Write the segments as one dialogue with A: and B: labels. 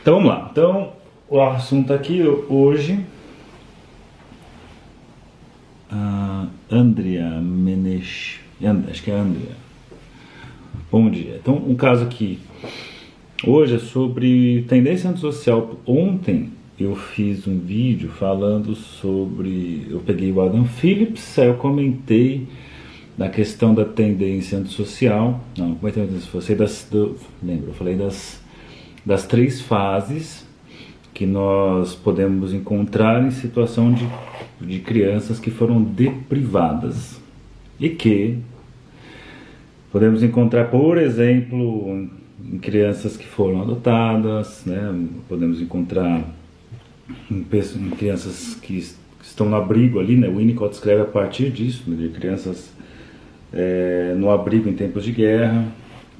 A: Então vamos lá. Então o assunto aqui hoje. Uh, Andrea Menesh. Acho que é Andrea. Bom dia. Então, um caso aqui. Hoje é sobre tendência antissocial. Ontem eu fiz um vídeo falando sobre. Eu peguei o Adam Phillips, aí eu comentei da questão da tendência antissocial. Não, comentei você das. Do, lembro, eu falei das, das três fases que nós podemos encontrar em situação de, de crianças que foram deprivadas e que podemos encontrar, por exemplo, em crianças que foram adotadas, né? podemos encontrar em, em crianças que estão no abrigo ali, né? o Winnicott escreve a partir disso, né? de crianças é, no abrigo em tempos de guerra,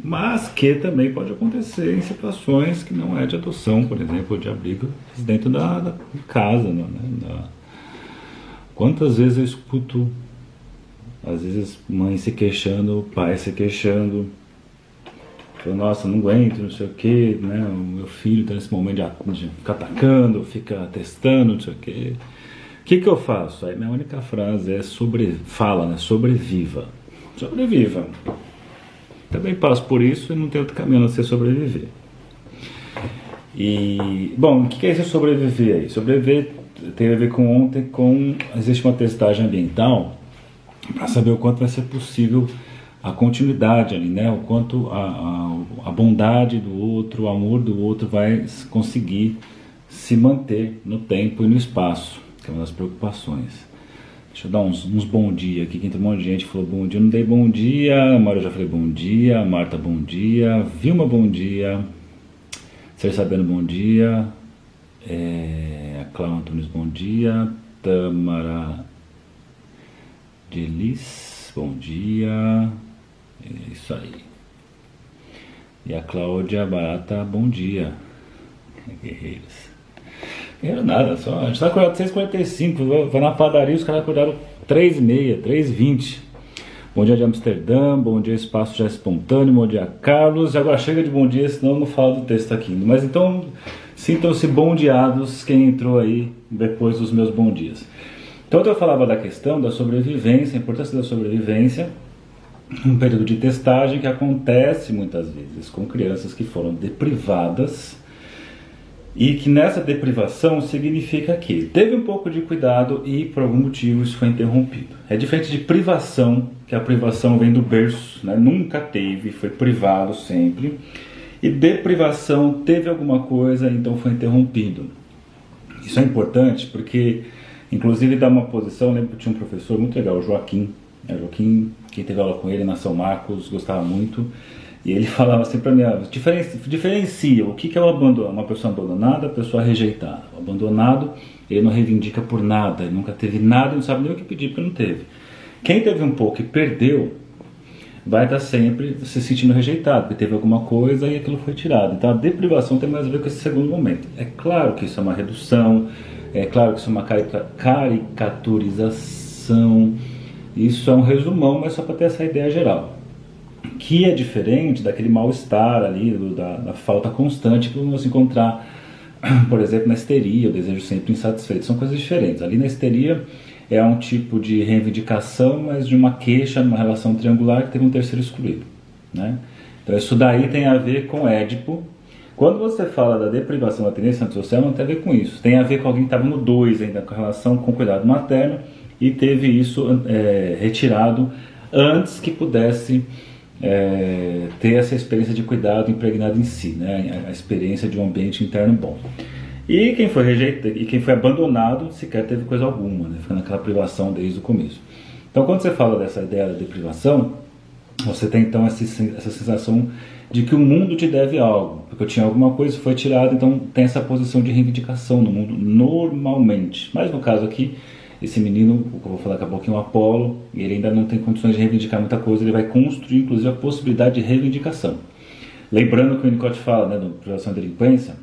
A: mas que também pode acontecer em situações que não é de adoção, por exemplo, de abrigo dentro da, da casa. Né? Da... Quantas vezes eu escuto, às vezes, mãe se queixando, pai se queixando, falando, nossa, não aguento, não sei o que, né? o meu filho está nesse momento de, de ficar atacando, fica testando, não sei o que. O que, que eu faço? Aí minha única frase é sobre, fala, né? Sobreviva. Sobreviva. Também passo por isso e não tem outro caminho a ser sobreviver. E, bom, o que é esse sobreviver aí? Sobreviver tem a ver com ontem, com existe uma testagem ambiental para saber o quanto vai ser possível a continuidade ali, né? O quanto a, a, a, bondade do outro, o amor do outro vai conseguir se manter no tempo e no espaço, que é uma das preocupações. Deixa eu dar uns, uns bom dia aqui. Quem tem um monte de gente falou bom dia. Eu não dei bom dia. A Maria já falei bom dia. Marta, bom dia. Vilma, bom dia. Ser Sabendo, bom dia. É, a Cláudia Antunes, bom dia. Tamara Delis, bom dia. É isso aí. E a Cláudia Barata, bom dia. Guerreiros. Era nada, só. A gente tá acordado 6h45, vai na padaria, os caras acordaram 3h30, 3h20. Bom dia de Amsterdã, bom dia Espaço Já Espontâneo, bom dia Carlos. Agora chega de bom dia, senão eu não falo do texto aqui. Mas então, sintam-se bondeados quem entrou aí depois dos meus bom dias. Então eu falava da questão da sobrevivência, a importância da sobrevivência, um período de testagem que acontece muitas vezes com crianças que foram deprivadas e que nessa deprivação significa que teve um pouco de cuidado e por algum motivo isso foi interrompido. É diferente de privação, que a privação vem do berço, né? nunca teve, foi privado sempre. E deprivação teve alguma coisa, então foi interrompido. Isso é importante porque, inclusive, dá uma posição. lembro que tinha um professor muito legal, Joaquim. É, Joaquim, quem teve aula com ele na São Marcos, gostava muito. E ele falava assim para mim, ah, diferencia, diferencia o que, que é o abandono, uma pessoa abandonada, pessoa rejeitada. O abandonado, ele não reivindica por nada, ele nunca teve nada, não sabe nem o que pedir porque não teve. Quem teve um pouco e perdeu, vai estar sempre se sentindo rejeitado, porque teve alguma coisa e aquilo foi tirado. Então a deprivação tem mais a ver com esse segundo momento. É claro que isso é uma redução, é claro que isso é uma caricaturização, isso é um resumão, mas só para ter essa ideia geral que é diferente daquele mal-estar ali, do, da, da, falta constante que vamos encontrar, por exemplo, na histeria, o desejo sempre insatisfeito. São coisas diferentes. Ali na histeria é um tipo de reivindicação, mas de uma queixa numa relação triangular que teve um terceiro excluído. Né? Então isso daí tem a ver com Édipo. Quando você fala da deprivação da tendência antissocial, não tem a ver com isso. Tem a ver com alguém que estava no 2 ainda, com relação com cuidado materno, e teve isso é, retirado antes que pudesse é, ter essa experiência de cuidado impregnada em si, né? a experiência de um ambiente interno bom. E quem foi rejeitado e quem foi abandonado sequer teve coisa alguma, né? fica naquela privação desde o começo. Então, quando você fala dessa ideia da deprivação, você tem então essa, essa sensação de que o mundo te deve algo, porque eu tinha alguma coisa foi tirado, então tem essa posição de reivindicação no mundo normalmente. Mas no caso aqui, esse menino, o que eu vou falar daqui a pouquinho, o Apolo, e ele ainda não tem condições de reivindicar muita coisa, ele vai construir inclusive a possibilidade de reivindicação. Lembrando que o Winnicott fala, né, no Privação da Delinquência,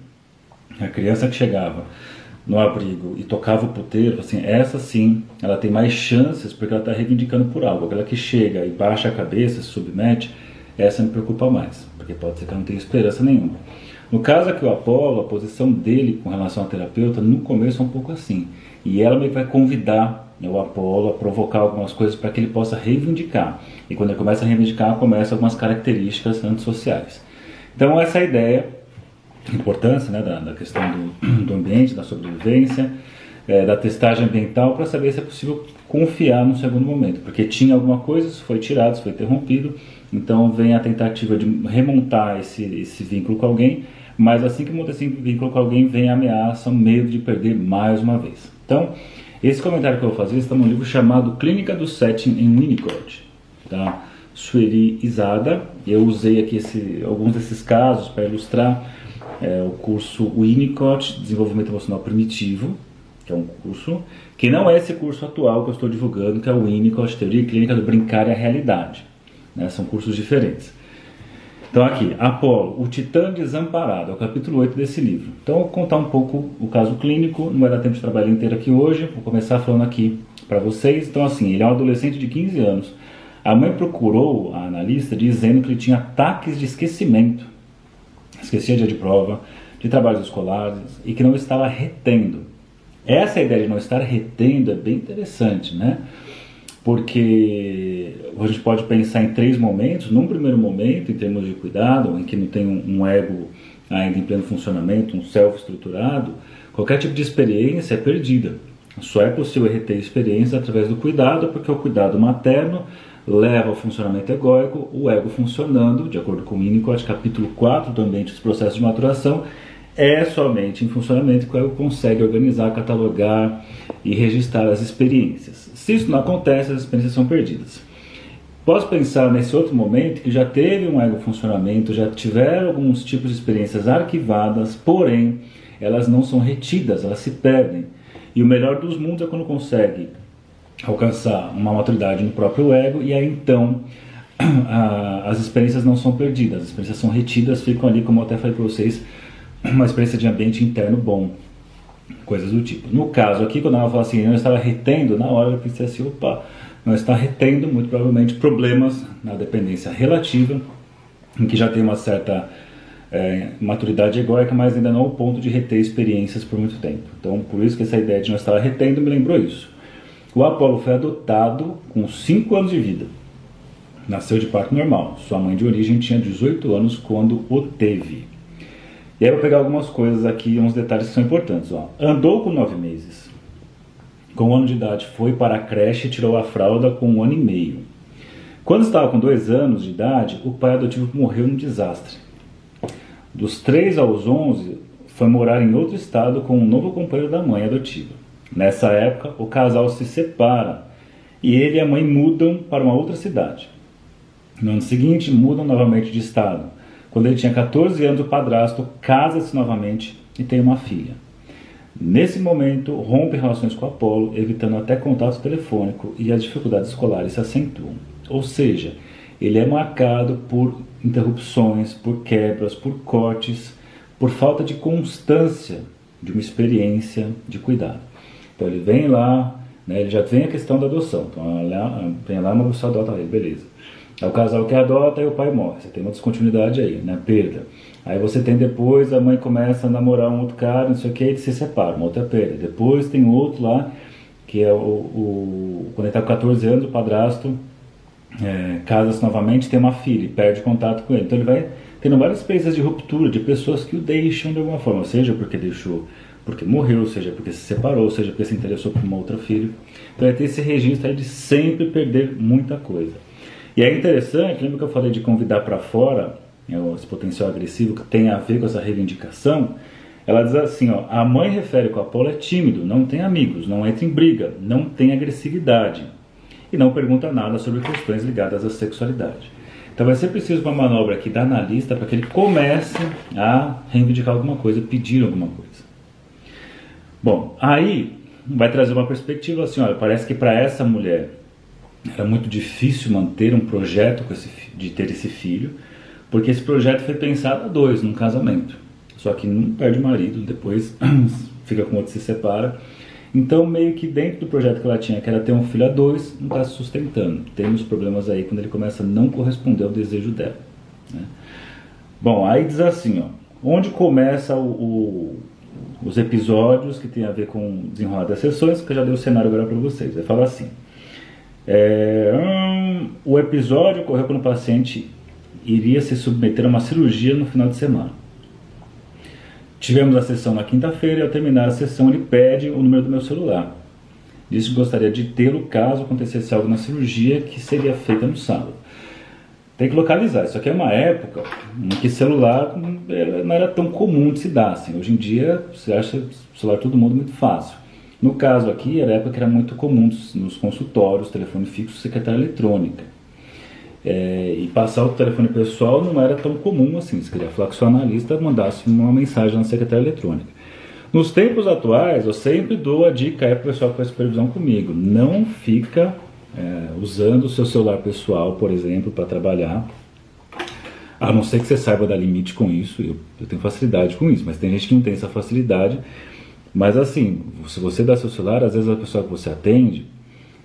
A: a criança que chegava no abrigo e tocava o puteiro, assim, essa sim, ela tem mais chances porque ela está reivindicando por algo. Aquela que chega e baixa a cabeça, se submete, essa me preocupa mais, porque pode ser que ela não tenha esperança nenhuma. No caso aqui, o Apolo, a posição dele com relação ao terapeuta, no começo é um pouco assim. E ela vai convidar né, o Apolo a provocar algumas coisas para que ele possa reivindicar. E quando ele começa a reivindicar, começa algumas características antissociais. Então, essa é a ideia, a importância né, da, da questão do, do ambiente, da sobrevivência, é, da testagem ambiental, para saber se é possível confiar no segundo momento. Porque tinha alguma coisa, isso foi tirado, isso foi interrompido, então vem a tentativa de remontar esse, esse vínculo com alguém, mas assim que monta esse vínculo com alguém, vem a ameaça, o medo de perder mais uma vez. Então, esse comentário que eu vou fazer está num livro chamado Clínica do Setting em Winnicott, tá? Sueri Isada. Eu usei aqui esse, alguns desses casos para ilustrar é, o curso Winnicott Desenvolvimento Emocional Primitivo, que é um curso que não é esse curso atual que eu estou divulgando, que é o Winnicott Teoria Clínica do Brincar e a Realidade. Né? São cursos diferentes. Então aqui, Apolo, o Titã Desamparado, é o capítulo 8 desse livro. Então eu vou contar um pouco o caso clínico, não vai dar tempo de trabalhar inteiro aqui hoje, vou começar falando aqui para vocês. Então assim, ele é um adolescente de 15 anos. A mãe procurou a analista dizendo que ele tinha ataques de esquecimento. Esquecia dia de prova, de trabalhos escolares e que não estava retendo. Essa ideia de não estar retendo é bem interessante, né? porque a gente pode pensar em três momentos. Num primeiro momento, em termos de cuidado, em que não tem um, ego ainda em pleno funcionamento, um self estruturado, qualquer tipo de experiência é perdida. Só é possível reter experiência através do cuidado, porque o cuidado materno leva ao funcionamento egóico, o ego funcionando, de acordo com o Winnicott, capítulo 4 do ambiente dos processos de maturação, é somente em funcionamento que o ego consegue organizar, catalogar e registrar as experiências. Se isso não acontece, as experiências são perdidas. Posso pensar nesse outro momento que já teve um ego funcionamento, já tiveram alguns tipos de experiências arquivadas, porém elas não são retidas, elas se perdem. E o melhor dos mundos é quando consegue alcançar uma maturidade no próprio ego e aí então a, as experiências não são perdidas, as experiências são retidas, ficam ali, como eu até falei para vocês, uma experiência de ambiente interno bom, coisas do tipo. No caso aqui, quando ela fala assim, não estava retendo, na hora eu pensei assim, opa, não está retendo, muito provavelmente, problemas na dependência relativa, em que já tem uma certa é, maturidade egóica, mas ainda não ao ponto de reter experiências por muito tempo. Então, por isso que essa ideia de não estar retendo me lembrou isso. O Apolo foi adotado com 5 anos de vida. Nasceu de parto normal. Sua mãe de origem tinha 18 anos quando o teve. E aí eu vou pegar algumas coisas aqui, uns detalhes que são importantes. Ó. Andou com nove meses. Com um ano de idade foi para a creche e tirou a fralda com um ano e meio. Quando estava com dois anos de idade, o pai adotivo morreu num desastre. Dos três aos onze, foi morar em outro estado com um novo companheiro da mãe adotiva. Nessa época, o casal se separa e ele e a mãe mudam para uma outra cidade. No ano seguinte, mudam novamente de estado. Quando ele tinha 14 anos, o padrasto casa-se novamente e tem uma filha. Nesse momento, rompe relações com Apolo, evitando até contato telefônico e as dificuldades escolares se acentuam. Ou seja, ele é marcado por interrupções, por quebras, por cortes, por falta de constância de uma experiência de cuidado. Então ele vem lá, né, ele já vem a questão da adoção. Então lá, vem lá, mas você adota ele, beleza. É o casal que adota e o pai morre. Você tem uma descontinuidade aí, né? Perda. Aí você tem depois, a mãe começa a namorar um outro cara, não sei o que, e se separa, uma outra perda. Depois tem outro lá, que é o. o quando ele está com 14 anos, o padrasto é, casa-se novamente, tem uma filha e perde contato com ele. Então ele vai tendo várias experiências de ruptura, de pessoas que o deixam de alguma forma, seja porque deixou, porque morreu, seja porque se separou, seja porque se interessou por uma outra filha. Então ele tem esse registro aí de sempre perder muita coisa. E é interessante, lembra que eu falei de convidar para fora né, esse potencial agressivo que tem a ver com essa reivindicação? Ela diz assim, ó, a mãe refere que o Apolo é tímido, não tem amigos, não entra em briga, não tem agressividade e não pergunta nada sobre questões ligadas à sexualidade. Então vai ser preciso uma manobra aqui da analista para que ele comece a reivindicar alguma coisa, pedir alguma coisa. Bom, aí vai trazer uma perspectiva assim, olha, parece que para essa mulher era muito difícil manter um projeto esse, de ter esse filho, porque esse projeto foi pensado a dois, num casamento. Só que um perde o marido, depois fica com outro se separa. Então, meio que dentro do projeto que ela tinha, que era ter um filho a dois, não está se sustentando. Temos problemas aí quando ele começa a não corresponder ao desejo dela. Né? Bom, aí diz assim, ó, onde começa o, o, os episódios que tem a ver com o desenrolar das sessões, que eu já dei o cenário agora para vocês. Ele fala assim: é, o episódio ocorreu quando o paciente iria se submeter a uma cirurgia no final de semana. Tivemos a sessão na quinta-feira e ao terminar a sessão ele pede o número do meu celular. Disse que gostaria de tê-lo caso acontecesse algo na cirurgia que seria feita no sábado. Tem que localizar. Isso aqui é uma época em que celular não era tão comum de se dar. Assim. Hoje em dia você acha celular todo mundo muito fácil. No caso aqui, era a época que era muito comum nos consultórios, telefone fixo, secretária eletrônica. É, e passar o telefone pessoal não era tão comum assim. Se queria falar com o seu analista, mandasse uma mensagem na secretária eletrônica. Nos tempos atuais, eu sempre dou a dica aí para o pessoal que faz supervisão comigo. Não fica é, usando o seu celular pessoal, por exemplo, para trabalhar. A não ser que você saiba dar limite com isso, eu, eu tenho facilidade com isso, mas tem gente que não tem essa facilidade. Mas assim, se você dá seu celular, às vezes a pessoa que você atende,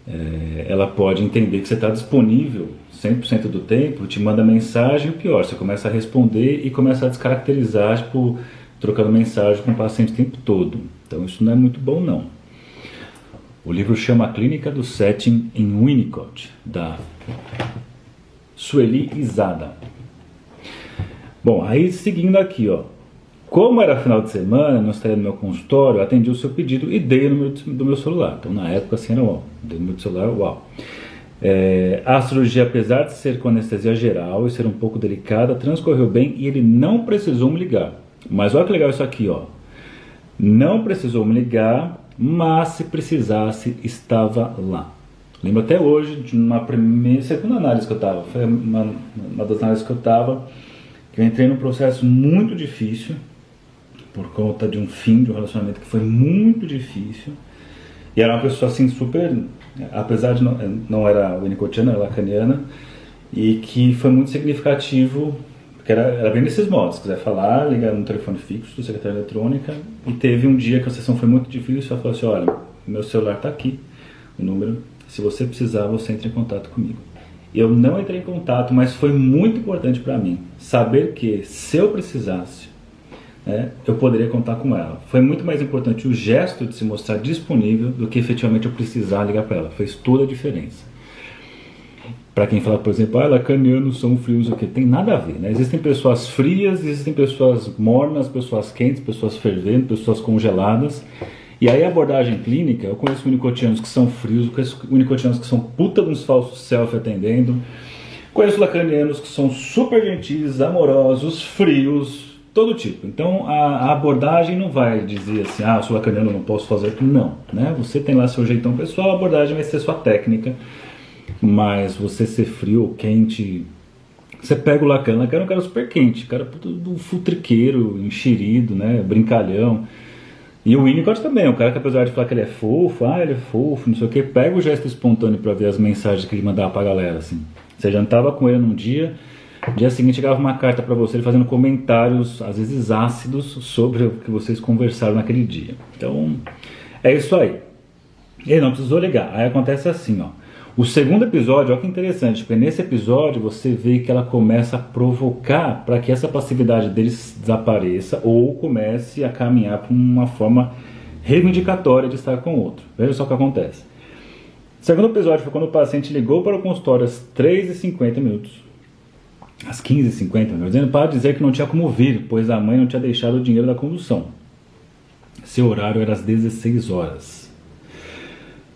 A: é, ela pode entender que você está disponível 100% do tempo, te manda mensagem, e pior, você começa a responder e começa a descaracterizar, tipo, trocando mensagem com o paciente o tempo todo. Então isso não é muito bom não. O livro chama A Clínica do Setting em Winnicott, da Sueli Izada. Bom, aí seguindo aqui, ó. Como era final de semana, não estaria no meu consultório, atendi o seu pedido e dei o número do meu celular. Então, na época, assim, era uau. Dei o número do celular, uau. É, a cirurgia, apesar de ser com anestesia geral e ser um pouco delicada, transcorreu bem e ele não precisou me ligar. Mas olha que legal isso aqui, ó. Não precisou me ligar, mas se precisasse, estava lá. Lembro até hoje de uma primeira, segunda análise que eu estava, foi uma, uma das análises que eu estava, que eu entrei num processo muito difícil, por conta de um fim de um relacionamento que foi muito difícil. E era uma pessoa assim super, apesar de não, não era winnicottiana, era lacaniana, e que foi muito significativo, porque era, era bem desses modos, se quiser falar, ligar no telefone fixo do secretário eletrônica, e teve um dia que a sessão foi muito difícil, ela falou assim, olha, meu celular está aqui, o número, se você precisar, você entra em contato comigo. Eu não entrei em contato, mas foi muito importante para mim saber que se eu precisasse, né, eu poderia contar com ela. Foi muito mais importante o gesto de se mostrar disponível do que efetivamente eu precisar ligar para ela. Fez toda a diferença. Para quem fala, por exemplo, ah, lacanianos são frios, o que tem nada a ver, né? Existem pessoas frias, existem pessoas mornas, pessoas quentes, pessoas ferventes, pessoas congeladas. E aí a abordagem clínica, eu conheço unicotianos que são frios, eu conheço unicotianos que são puta uns falsos self atendendo. Conheço lacanianos que são super gentis, amorosos, frios, todo tipo. Então a, a, abordagem não vai dizer assim, ah, sou lacaniano, não posso fazer. Não, né? Você tem lá seu jeitão pessoal, a abordagem vai ser sua técnica. Mas você ser frio ou quente, você pega o Lacan, Lacan é um cara super quente, cara do futriqueiro, enxerido, né, brincalhão. E o Winnicott também, o cara que apesar de falar que ele é fofo, ah, ele é fofo, não sei o que, pega o gesto espontâneo para ver as mensagens que ele mandava pra galera, assim. Você jantava com ele num dia, no dia seguinte chegava uma carta para você fazendo comentários, às vezes ácidos, sobre o que vocês conversaram naquele dia. Então, é isso aí. Ele não precisou ligar. Aí acontece assim, ó. O segundo episódio, olha que interessante, porque nesse episódio você vê que ela começa a provocar para que essa passividade deles desapareça ou comece a caminhar para uma forma reivindicatória de estar com o outro. Veja só o que acontece. O segundo episódio foi quando o paciente ligou para o consultório às 3h50 minutos às 15h50, dizendo para dizer que não tinha como vir, pois a mãe não tinha deixado o dinheiro da condução. Seu horário era às 16 horas.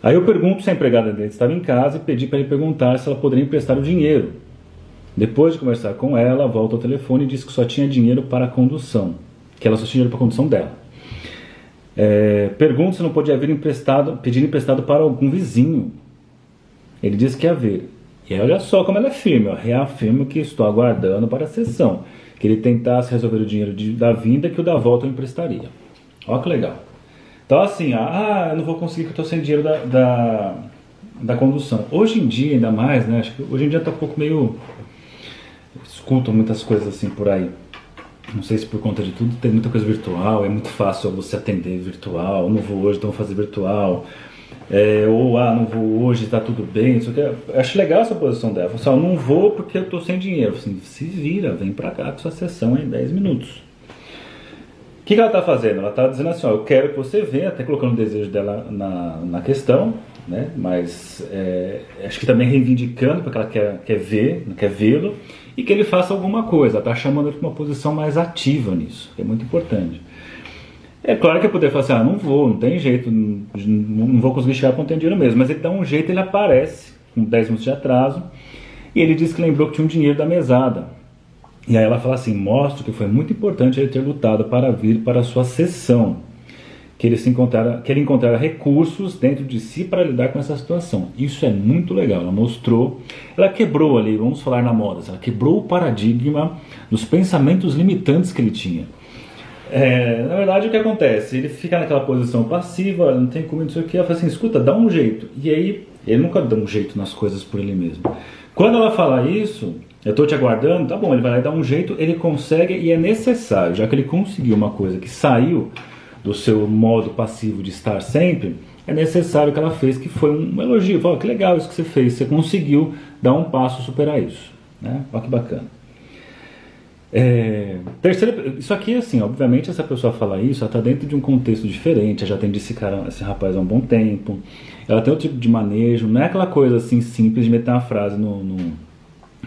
A: Aí eu pergunto se a empregada dele estava em casa e pedi para ele perguntar se ela poderia emprestar o dinheiro. Depois de conversar com ela, volta ao telefone e diz que só tinha dinheiro para a condução, que ela só tinha dinheiro para a condução dela. É, pergunto se não podia haver emprestado, pedir emprestado para algum vizinho. Ele disse que ia haver. E aí olha só como ela é firme, ó, reafirmo que estou aguardando para a sessão, que ele tentasse resolver o dinheiro de, da vinda que o da volta eu emprestaria. Olha que legal. Então assim, ah, eu não vou conseguir que eu estou sem dinheiro da, da, da, condução. Hoje em dia, ainda mais, né? Acho que hoje em dia está um pouco meio. Escutam muitas coisas assim por aí. Não sei se por conta de tudo tem muita coisa virtual, é muito fácil você atender virtual, não vou hoje, então vou fazer virtual. É, ou, ah, não vou hoje, está tudo bem. Isso aqui. Acho legal essa posição dela. Fala assim, não vou porque eu estou sem dinheiro. Assim, se vira, vem para cá com sua sessão em 10 minutos. que, que ela está fazendo? Ela está dizendo assim, ó, eu quero que você venha, até colocando o desejo dela na, na questão, né? mas é, acho que também reivindicando, porque ela quer, quer ver, quer vê-lo, e que ele faça alguma coisa, está chamando ele para uma posição mais ativa nisso, que é muito importante. É claro que eu poderia falar assim, ah, não vou, não tem jeito, não, não vou conseguir chegar com o dinheiro mesmo, mas ele dá um jeito, ele aparece, com 10 minutos de atraso, e ele diz que lembrou que tinha um dinheiro da mesada. E aí ela fala assim: mostra que foi muito importante ele ter lutado para vir para a sua sessão, que ele, se encontrara, que ele encontrara recursos dentro de si para lidar com essa situação. Isso é muito legal. Ela mostrou, ela quebrou ali, vamos falar na moda, ela quebrou o paradigma dos pensamentos limitantes que ele tinha. É, na verdade, o que acontece? Ele fica naquela posição passiva, não tem como, não sei o que. Ela fala assim: escuta, dá um jeito. E aí, ele nunca dá um jeito nas coisas por ele mesmo. Quando ela fala isso, eu estou te aguardando, tá bom, ele vai lá e dá um jeito, ele consegue e é necessário, já que ele conseguiu uma coisa que saiu do seu modo passivo de estar sempre, é necessário que ela fez, que foi um elogio. Fala, que legal isso que você fez, você conseguiu dar um passo superar isso. Né? Olha que bacana. É, terceiro, isso aqui, assim, obviamente, essa pessoa fala isso, ela está dentro de um contexto diferente, ela já tem esse cara, esse rapaz há um bom tempo, ela tem outro tipo de manejo, não é aquela coisa assim simples de meter uma frase no, no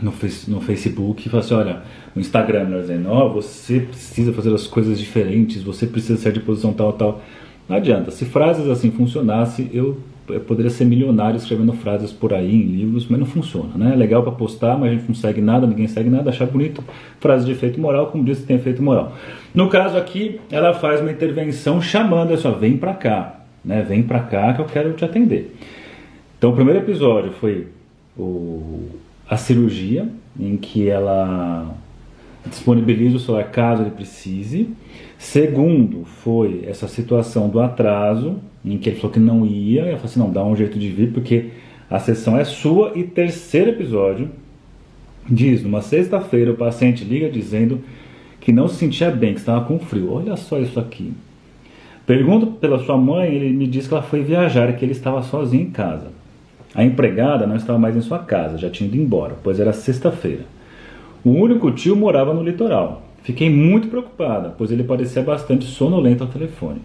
A: no, no Facebook e falar assim, olha, no Instagram, melhor dizendo, ó, oh, você precisa fazer as coisas diferentes, você precisa ser de posição tal, tal. Não adianta. Se frases assim funcionasse, eu, eu poderia ser milionário escrevendo frases por aí em livros, mas não funciona, né? É legal para postar, mas a gente não segue nada, ninguém segue nada, achar bonito, frase de efeito moral, como disse, tem efeito moral. No caso aqui, ela faz uma intervenção chamando, assim, ó, vem para cá, né? Vem para cá que eu quero te atender. Então, o primeiro episódio foi o a cirurgia, em que ela disponibiliza o celular caso ele precise. Segundo, foi essa situação do atraso, em que ele falou que não ia, e ela falou assim: não, dá um jeito de vir, porque a sessão é sua. E terceiro episódio diz: numa sexta-feira, o paciente liga dizendo que não se sentia bem, que estava com frio. Olha só isso aqui. Pergunto pela sua mãe, ele me diz que ela foi viajar e que ele estava sozinho em casa. A empregada não estava mais em sua casa, já tinha ido embora, pois era sexta-feira. O único tio morava no litoral. Fiquei muito preocupada, pois ele parecia bastante sonolento ao telefone.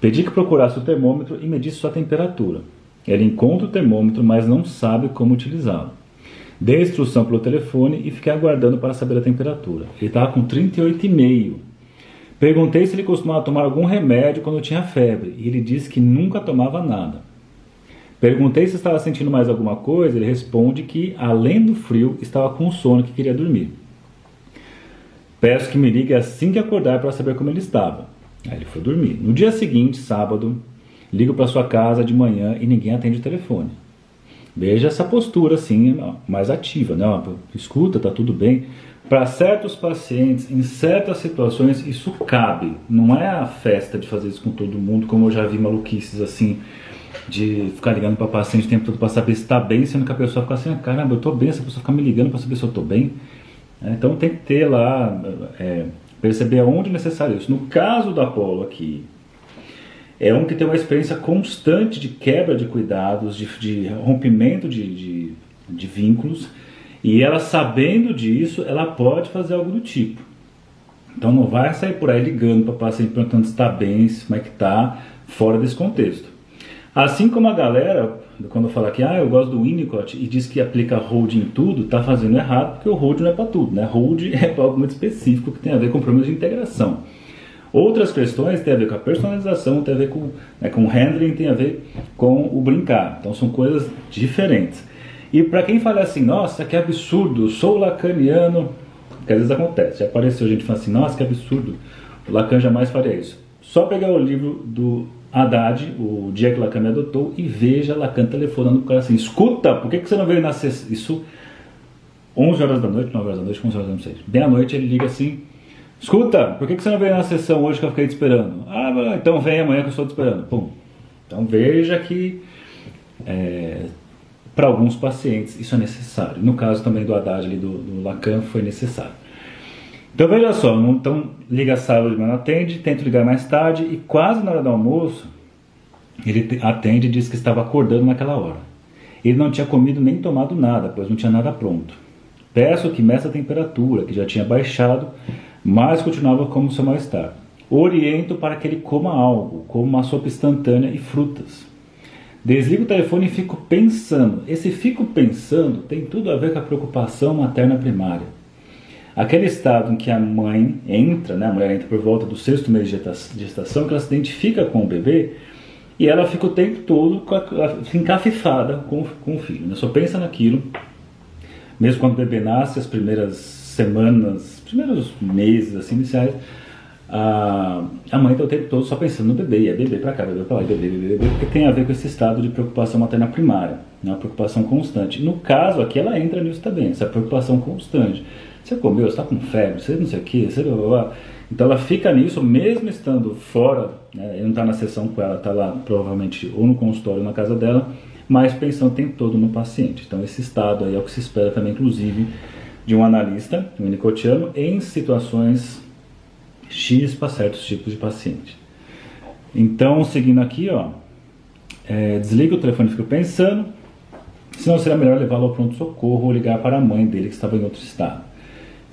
A: Pedi que procurasse o termômetro e medisse sua temperatura. Ele encontra o termômetro, mas não sabe como utilizá-lo. Dei a instrução pelo telefone e fiquei aguardando para saber a temperatura. Ele estava com 38,5. Perguntei se ele costumava tomar algum remédio quando tinha febre e ele disse que nunca tomava nada. Perguntei se estava sentindo mais alguma coisa, ele responde que, além do frio, estava com sono que queria dormir. Peço que me ligue assim que acordar para saber como ele estava. Aí ele foi dormir. No dia seguinte, sábado, ligo para sua casa de manhã e ninguém atende o telefone. Veja essa postura assim, mais ativa, né? Escuta, tá tudo bem. Para certos pacientes, em certas situações, isso cabe. Não é a festa de fazer isso com todo mundo, como eu já vi maluquices assim de ficar ligando para paciente o tempo todo para saber se está bem, sendo que a pessoa fica assim, ah, caramba, eu estou bem, essa pessoa fica me ligando para saber se eu estou bem. É, então tem que ter lá, é, perceber aonde é necessário isso. No caso da Apolo aqui, é um que tem uma experiência constante de quebra de cuidados, de, de rompimento de, de, de vínculos, e ela sabendo disso, ela pode fazer algo do tipo. Então não vai sair por aí ligando para o paciente perguntando se está bem, como é que está, fora desse contexto. Assim como a galera, quando fala que ah, eu gosto do Winnicott e diz que aplica hold em tudo, tá fazendo errado, porque o hold não é para tudo, né? Hold é para algo muito específico que tem a ver com problemas de integração. Outras questões têm a ver com a personalização, tem a ver com, né, com o handling, tem a ver com o brincar. Então são coisas diferentes. E para quem fala assim, nossa, que absurdo, sou lacaniano, que às vezes acontece, já apareceu gente falando assim, nossa, que absurdo, o Lacan jamais faria isso. Só pegar o livro do Haddad, o dia que Lacan me adotou, e veja Lacan telefonando para o cara assim: escuta, por que, que você não veio na sexta? Isso, 11 horas da noite, 9 horas da noite, 11 horas da noite, bem à noite ele liga assim: escuta, por que, que você não veio na sessão hoje que eu fiquei te esperando? Ah, então vem amanhã que eu estou te esperando. Pum. Então veja que é, para alguns pacientes isso é necessário. No caso também do Haddad ali do, do Lacan foi necessário. Então veja só, então liga sábado, mas não atende, tento ligar mais tarde e quase na hora do almoço ele atende e diz que estava acordando naquela hora. Ele não tinha comido nem tomado nada, pois não tinha nada pronto. Peço que meça a temperatura, que já tinha baixado, mas continuava como seu mal-estar. Oriento para que ele coma algo, como uma sopa instantânea e frutas. Desligo o telefone e fico pensando. Esse fico pensando tem tudo a ver com a preocupação materna primária. Aquele estado em que a mãe entra, né, a mulher entra por volta do sexto mês de gestação, que ela se identifica com o bebê e ela fica o tempo todo encafifada com, com o filho. Né? Só pensa naquilo. Mesmo quando o bebê nasce, as primeiras semanas, primeiros meses assim, iniciais, a, a mãe está o tempo todo só pensando no bebê, e é bebê para cá, bebê para lá, bebê, bebê, bebê, porque tem a ver com esse estado de preocupação materna primária, né? uma preocupação constante. No caso aqui, ela entra nisso também, essa preocupação constante. Você comeu, você está com febre, você não sei o que, você. Então ela fica nisso, mesmo estando fora, né? ele não está na sessão com ela, está lá provavelmente ou no consultório ou na casa dela, mas pensando o tempo todo no paciente. Então esse estado aí é o que se espera também, inclusive, de um analista, um nicotiano, em situações X para certos tipos de paciente. Então, seguindo aqui, ó, é, desliga o telefone e fica pensando, senão será melhor levá-lo ao pronto-socorro ou ligar para a mãe dele que estava em outro estado.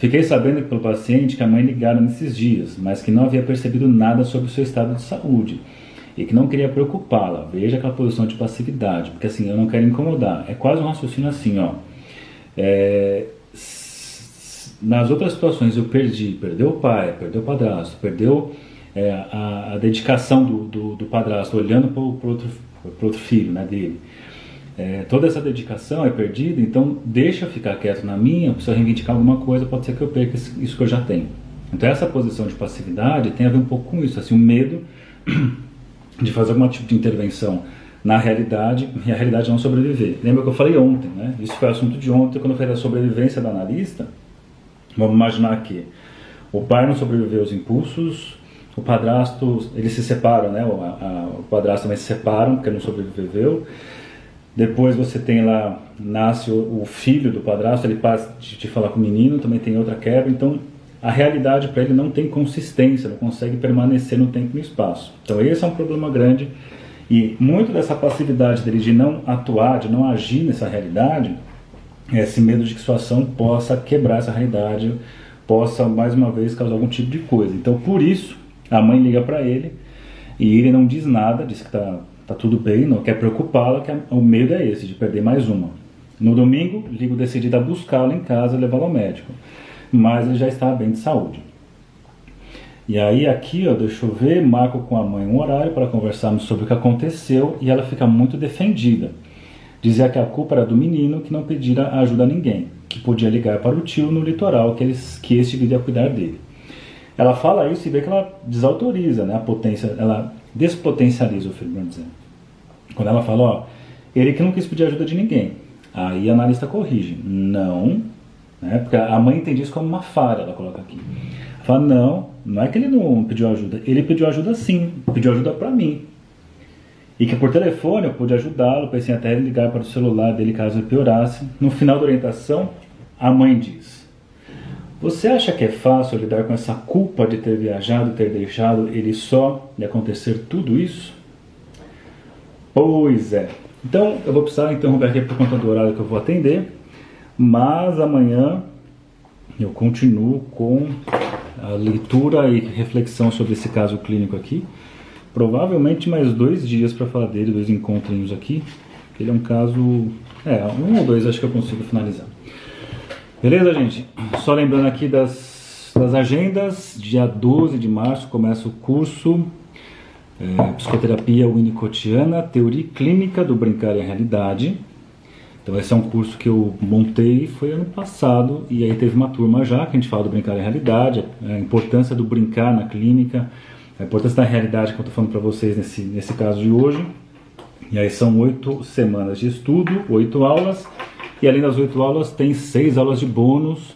A: Fiquei sabendo pelo paciente que a mãe ligara nesses dias, mas que não havia percebido nada sobre o seu estado de saúde e que não queria preocupá-la. Veja aquela posição de passividade, porque assim, eu não quero incomodar. É quase um raciocínio assim, ó. É, nas outras situações eu perdi, perdeu o pai, perdeu o padrasto, perdeu é, a, a, dedicação do, do, do padrasto olhando para o outro, outro filho né, dele. É, toda essa dedicação é perdida, então deixa eu ficar quieto na minha, se eu reivindicar alguma coisa, pode ser que eu perca isso que eu já tenho. Então essa posição de passividade tem a ver um pouco com isso, assim, o medo de fazer algum tipo de intervenção na realidade e a realidade não sobreviver. Lembra que eu falei ontem, né? Isso foi assunto de ontem, quando eu falei da sobrevivência do analista. Vamos imaginar que o pai não sobreviveu aos impulsos, o padrasto, eles se separam, né? O, a, o padrasto também se separam, porque não sobreviveu. Depois você tem lá, nasce o, o filho do padrasto, ele passa de, de falar com o menino, também tem outra quebra. Então, a realidade para ele não tem consistência, não consegue permanecer no tempo e no espaço. Então, esse é um problema grande. E muito dessa passividade dele de não atuar, de não agir nessa realidade, esse medo de que sua ação possa quebrar essa realidade, possa mais uma vez causar algum tipo de coisa. Então, por isso, a mãe liga para ele e ele não diz nada, diz que está tá tudo bem, não quer preocupá-la, que o medo é esse, de perder mais uma. No domingo, ligo decidido a buscá-lo em casa e levá-lo ao médico, mas ele já está bem de saúde. E aí aqui, ó, deixa eu ver, marco com a mãe um horário para conversarmos sobre o que aconteceu e ela fica muito defendida Dizia que a culpa era do menino que não pedira ajuda a ninguém, que podia ligar para o tio no litoral que, eles, que este viria cuidar dele. Ela fala isso e vê que ela desautoriza né, a potência, ela despotencializa o filho, vamos dizer. Quando ela fala, ó, ele que não quis pedir ajuda de ninguém. Aí a analista corrige, não, né, porque a mãe entende isso como uma falha, ela coloca aqui. Ela fala, não, não é que ele não pediu ajuda, ele pediu ajuda sim, pediu ajuda para mim e que por telefone eu pude ajudá-lo, pensei até ligar para o celular dele caso ele piorasse. No final da orientação, a mãe diz: Você acha que é fácil lidar com essa culpa de ter viajado ter deixado ele só e acontecer tudo isso? Pois é. Então eu vou precisar interromper aqui por conta do horário que eu vou atender, mas amanhã eu continuo com a leitura e reflexão sobre esse caso clínico aqui provavelmente mais dois dias para falar dele, dois encontrinhos aqui. Ele é um caso. É, um ou dois acho que eu consigo finalizar. Beleza, gente? Só lembrando aqui das, das agendas. Dia 12 de março começa o curso é, Psicoterapia Winnicottiana, Teoria Clínica do Brincar e a Realidade. Então esse é um curso que eu montei, foi ano passado, e aí teve uma turma já que a gente fala do Brincar e a Realidade, a importância do brincar na clínica, a importância da realidade que eu estou falando para vocês nesse, nesse caso de hoje. E aí são oito semanas de estudo, oito aulas, e além das oito aulas, tem seis aulas de bônus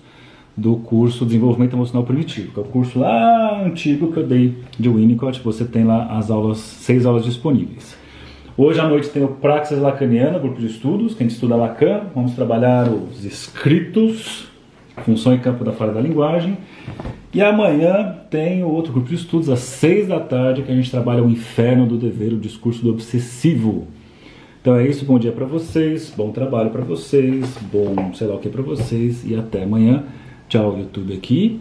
A: do curso Desenvolvimento Emocional Primitivo, que é o curso lá antigo que eu dei de Winnicott. Você tem lá as aulas, seis aulas disponíveis. Hoje à noite tem o Praxis Lacaniana, grupo de estudos, que a gente estuda Lacan. Vamos trabalhar os escritos, função e campo da fala da linguagem. E amanhã tem outro grupo de estudos, às seis da tarde, que a gente trabalha o inferno do dever, o discurso do obsessivo. Então é isso, bom dia para vocês, bom trabalho para vocês, bom sei lá o que para vocês e até amanhã. Tchau, YouTube aqui.